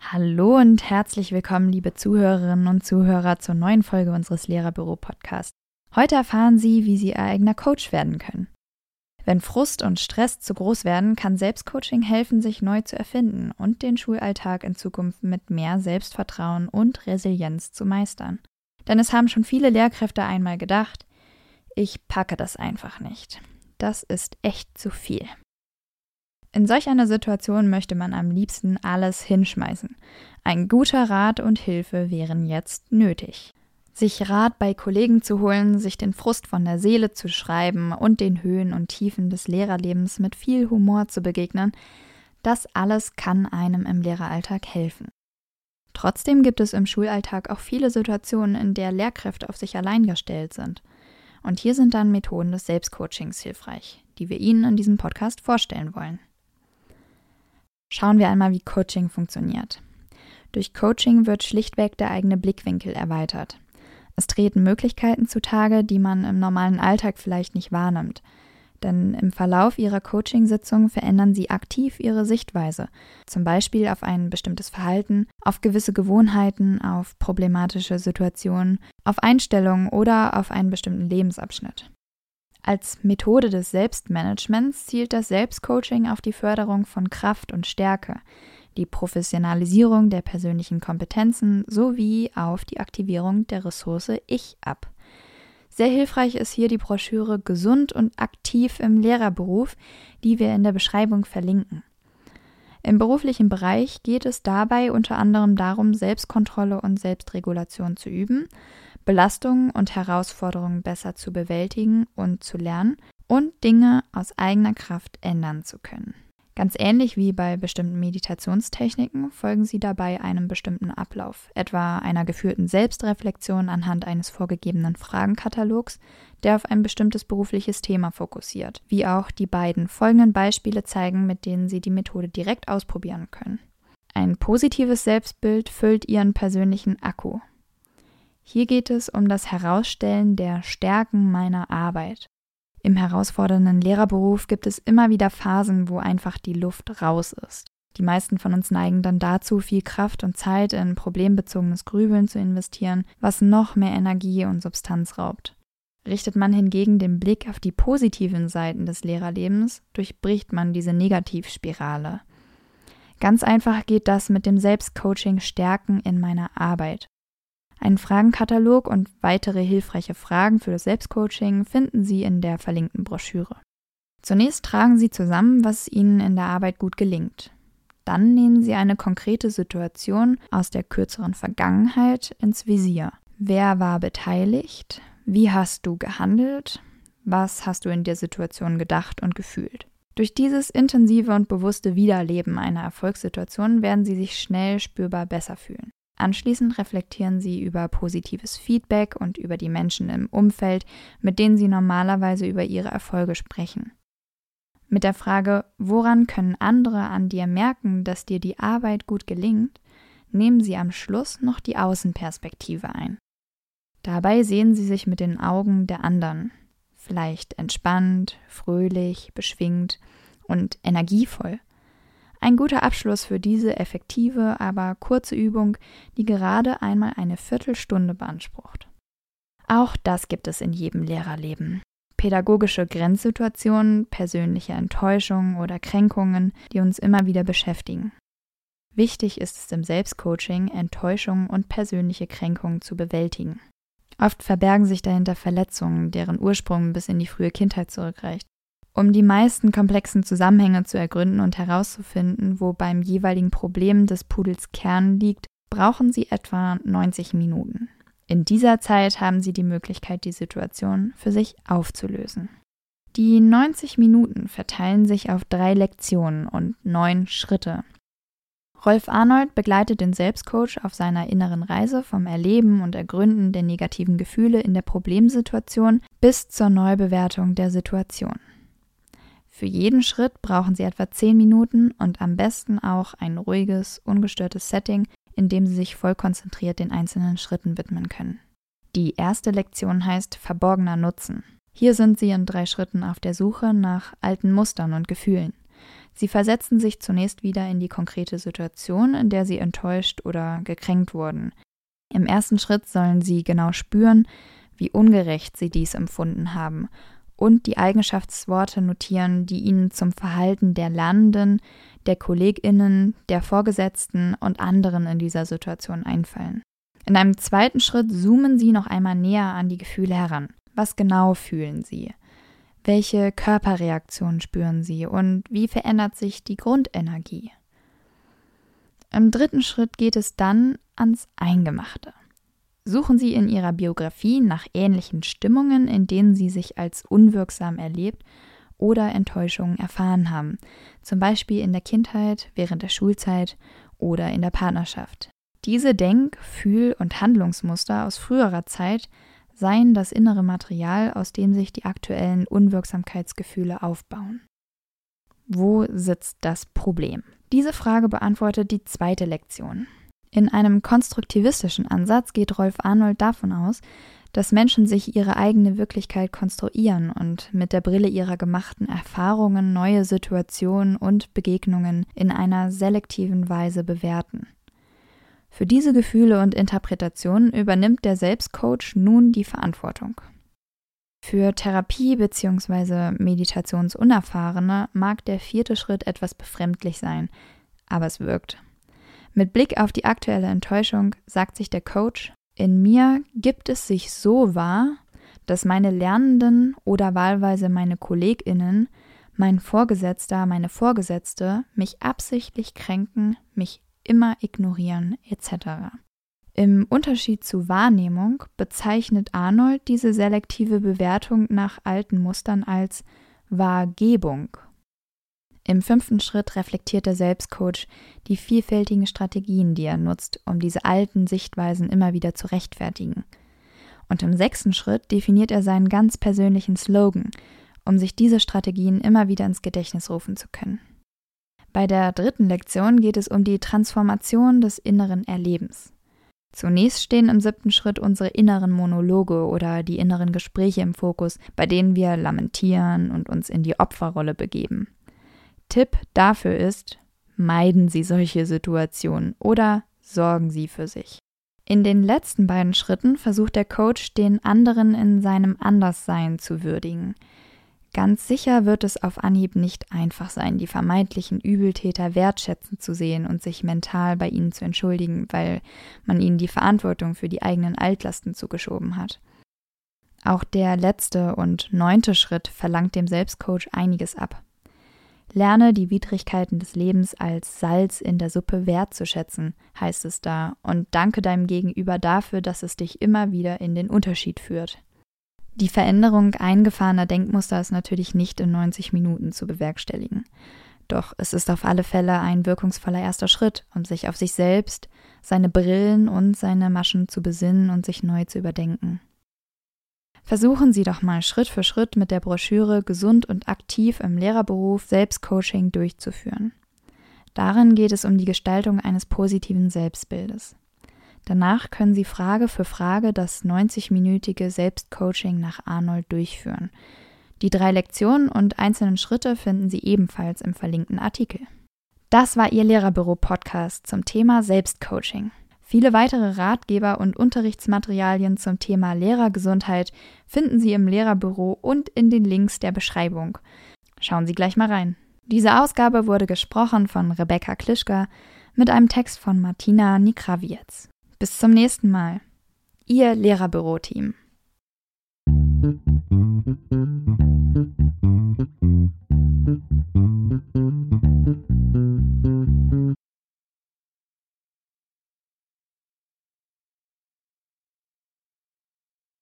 Hallo und herzlich willkommen, liebe Zuhörerinnen und Zuhörer, zur neuen Folge unseres Lehrerbüro-Podcasts. Heute erfahren Sie, wie Sie Ihr eigener Coach werden können. Wenn Frust und Stress zu groß werden, kann Selbstcoaching helfen, sich neu zu erfinden und den Schulalltag in Zukunft mit mehr Selbstvertrauen und Resilienz zu meistern. Denn es haben schon viele Lehrkräfte einmal gedacht, ich packe das einfach nicht. Das ist echt zu viel. In solch einer Situation möchte man am liebsten alles hinschmeißen. Ein guter Rat und Hilfe wären jetzt nötig. Sich Rat bei Kollegen zu holen, sich den Frust von der Seele zu schreiben und den Höhen und Tiefen des Lehrerlebens mit viel Humor zu begegnen, das alles kann einem im Lehreralltag helfen. Trotzdem gibt es im Schulalltag auch viele Situationen, in der Lehrkräfte auf sich allein gestellt sind. Und hier sind dann Methoden des Selbstcoachings hilfreich, die wir Ihnen in diesem Podcast vorstellen wollen. Schauen wir einmal, wie Coaching funktioniert. Durch Coaching wird schlichtweg der eigene Blickwinkel erweitert. Es treten Möglichkeiten zutage, die man im normalen Alltag vielleicht nicht wahrnimmt. Denn im Verlauf ihrer Coachingsitzung verändern sie aktiv ihre Sichtweise, zum Beispiel auf ein bestimmtes Verhalten, auf gewisse Gewohnheiten, auf problematische Situationen, auf Einstellungen oder auf einen bestimmten Lebensabschnitt. Als Methode des Selbstmanagements zielt das Selbstcoaching auf die Förderung von Kraft und Stärke, die Professionalisierung der persönlichen Kompetenzen sowie auf die Aktivierung der Ressource Ich ab. Sehr hilfreich ist hier die Broschüre Gesund und aktiv im Lehrerberuf, die wir in der Beschreibung verlinken. Im beruflichen Bereich geht es dabei unter anderem darum, Selbstkontrolle und Selbstregulation zu üben, Belastungen und Herausforderungen besser zu bewältigen und zu lernen und Dinge aus eigener Kraft ändern zu können. Ganz ähnlich wie bei bestimmten Meditationstechniken folgen sie dabei einem bestimmten Ablauf, etwa einer geführten Selbstreflexion anhand eines vorgegebenen Fragenkatalogs, der auf ein bestimmtes berufliches Thema fokussiert, wie auch die beiden folgenden Beispiele zeigen, mit denen Sie die Methode direkt ausprobieren können. Ein positives Selbstbild füllt Ihren persönlichen Akku. Hier geht es um das Herausstellen der Stärken meiner Arbeit. Im herausfordernden Lehrerberuf gibt es immer wieder Phasen, wo einfach die Luft raus ist. Die meisten von uns neigen dann dazu, viel Kraft und Zeit in problembezogenes Grübeln zu investieren, was noch mehr Energie und Substanz raubt. Richtet man hingegen den Blick auf die positiven Seiten des Lehrerlebens, durchbricht man diese Negativspirale. Ganz einfach geht das mit dem Selbstcoaching Stärken in meiner Arbit. Einen Fragenkatalog und weitere hilfreiche Fragen für das Selbstcoaching finden Sie in der verlinkten Broschüre. Zunächst tragen Sie zusammen, was Ihnen in der Arbeit gut gelingt. Dann nehmen Sie eine konkrete Situation aus der kürzeren Vergangenheit ins Visier. Wer war beteiligt? Wie hast du gehandelt? Was hast du in der Situation gedacht und gefühlt? Durch dieses intensive und bewusste Wiederleben einer Erfolgssituation werden Sie sich schnell spürbar besser fühlen. Anschließend reflektieren sie über positives Feedback und über die Menschen im Umfeld, mit denen sie normalerweise über ihre Erfolge sprechen. Mit der Frage, woran können andere an dir merken, dass dir die Arbeit gut gelingt, nehmen sie am Schluss noch die Außenperspektive ein. Dabei sehen sie sich mit den Augen der anderen, vielleicht entspannt, fröhlich, beschwingt und energievoll – ein guter Abschluss für diese effektive, aber kurze Übung, die gerade einmal eine Viertelstunde beansprucht. Auch das gibt es in jedem Lehrerleben. Pädagogische Grenzsituationen, persönliche Enttäuschungen oder Kränkungen, die uns immer wieder beschäftigen. Wichtig ist es im Selbstcoaching, Enttäuschungen und persönliche Kränkungen zu bewältigen. Oft verbergen sich dahinter Verletzungen, deren Ursprung bis in die frühe Kindheit zurückreicht. Um die meisten komplexen Zusammenhänge zu ergründen und herauszufinden, wo beim jeweiligen Problem des Pudels Kern liegt, brauchen Sie etwa 90 Minuten. In dieser Zeit haben Sie die Möglichkeit, die Situation für sich aufzulösen. Die 90 Minuten verteilen sich auf drei Lektionen und neun Schritte. Rolf Arnold begleitet den Selbstcoach auf seiner inneren Reise vom Erleben und Ergründen der negativen Gefühle in der Problemsituation bis zur Neubewertung der Situation. Für jeden Schritt brauchen Sie etwa 10 Minuten und am besten auch ein ruhiges, ungestörtes Setting, in dem Sie sich voll konzentriert den einzelnen Schritten widmen können. Die erste Lektion heißt verborgener Nutzen. Hier sind sie in drei Schritten auf der Suche nach alten Mustern und Gefühlen. Sie versetzen sich zunächst wieder in die konkrete Situation, in der sie enttäuscht oder gekränkt wurden. Im ersten Schritt sollen sie genau spüren, wie ungerecht sie dies empfunden haben und die Eigenschaftsworte notieren, die ihnen zum Verhalten der Lernenden, der Kolleginnen, der Vorgesetzten und anderen in dieser Situation einfallen. In einem zweiten Schritt zoomen sie noch einmal näher an die Gefühle heran. Was genau fühlen sie? Welche Körperreaktionen spüren sie und wie verändert sich die Grundenergie? Im dritten Schritt geht es dann ans Eingemachte. Suchen Sie in Ihrer Biografie nach ähnlichen Stimmungen, in denen Sie sich als unwirksam erlebt oder Enttäuschungen erfahren haben, zum Beispiel in der Kindheit, während der Schulzeit oder in der Partnerschaft. Diese Denk-, Fühl- und Handlungsmuster aus früherer Zeit seien das innere Material, aus dem sich die aktuellen Unwirksamkeitsgefühle aufbauen. Wo sitzt das Problem? Diese Frage beantwortet die zweite Lektion. In einem konstruktivistischen Ansatz geht Rolf Arnold davon aus, dass Menschen sich ihre eigene Wirklichkeit konstruieren und mit der Brille ihrer gemachten Erfahrungen neue Situationen und Begegnungen in einer selektiven Weise bewerten. Für diese Gefühle und Interpretationen übernimmt der Selbstcoach nun die Verantwortung. Für Therapie bzw. Meditationsunerfahrene mag der vierte Schritt etwas befremdlich sein, aber es wirkt. Mit Blick auf die aktuelle Enttäuschung sagt sich der Coach, in mir gibt es sich so wahr, dass meine Lernenden oder wahlweise meine Kolleginnen, mein Vorgesetzter, meine Vorgesetzte mich absichtlich kränken, mich immer ignorieren etc. Im Unterschied zu Wahrnehmung bezeichnet Arnold diese selektive Bewertung nach alten Mustern als Wahrgebung. Im fünften Schritt reflektiert der Selbstcoach die vielfältigen Strategien, die er nutzt, um diese alten Sichtweisen immer wieder zu rechtfertigen. Und im sechsten Schritt definiert er seinen ganz persönlichen Slogan, um sich diese Strategien immer wieder ins Gedächtnis rufen zu können. Bei der dritten Lektion geht es um die Transformation des inneren Erlebens. Zunächst stehen im siebten Schritt unsere inneren Monologe oder die inneren Gespräche im Fokus, bei denen wir lamentieren und uns in die Opferrolle begeben. Tipp dafür ist, meiden Sie solche Situationen oder sorgen Sie für sich. In den letzten beiden Schritten versucht der Coach, den anderen in seinem Anderssein zu würdigen. Ganz sicher wird es auf Anhieb nicht einfach sein, die vermeintlichen Übeltäter wertschätzend zu sehen und sich mental bei ihnen zu entschuldigen, weil man ihnen die Verantwortung für die eigenen Altlasten zugeschoben hat. Auch der letzte und neunte Schritt verlangt dem Selbstcoach einiges ab. Lerne die Widrigkeiten des Lebens als Salz in der Suppe wertzuschätzen, heißt es da, und danke deinem Gegenüber dafür, dass es dich immer wieder in den Unterschied führt. Die Veränderung eingefahrener Denkmuster ist natürlich nicht in 90 Minuten zu bewerkstelligen. Doch es ist auf alle Fälle ein wirkungsvoller erster Schritt, um sich auf sich selbst, seine Brillen und seine Maschen zu besinnen und sich neu zu überdenken. Versuchen Sie doch mal Schritt für Schritt mit der Broschüre Gesund und aktiv im Lehrerberuf Selbstcoaching durchzuführen. Darin geht es um die Gestaltung eines positiven Selbstbildes. Danach können Sie Frage für Frage das 90-minütige Selbstcoaching nach Arnold durchführen. Die drei Lektionen und einzelnen Schritte finden Sie ebenfalls im verlinkten Artikel. Das war Ihr Lehrerbüro-Podcast zum Thema Selbstcoaching. Viele weitere Ratgeber und Unterrichtsmaterialien zum Thema Lehrergesundheit finden Sie im Lehrerbüro und in den Links der Beschreibung. Schauen Sie gleich mal rein. Diese Ausgabe wurde gesprochen von Rebecca Klischka mit einem Text von Martina Nikrawiec. Bis zum nächsten Mal. Ihr Lehrerbüro-Team.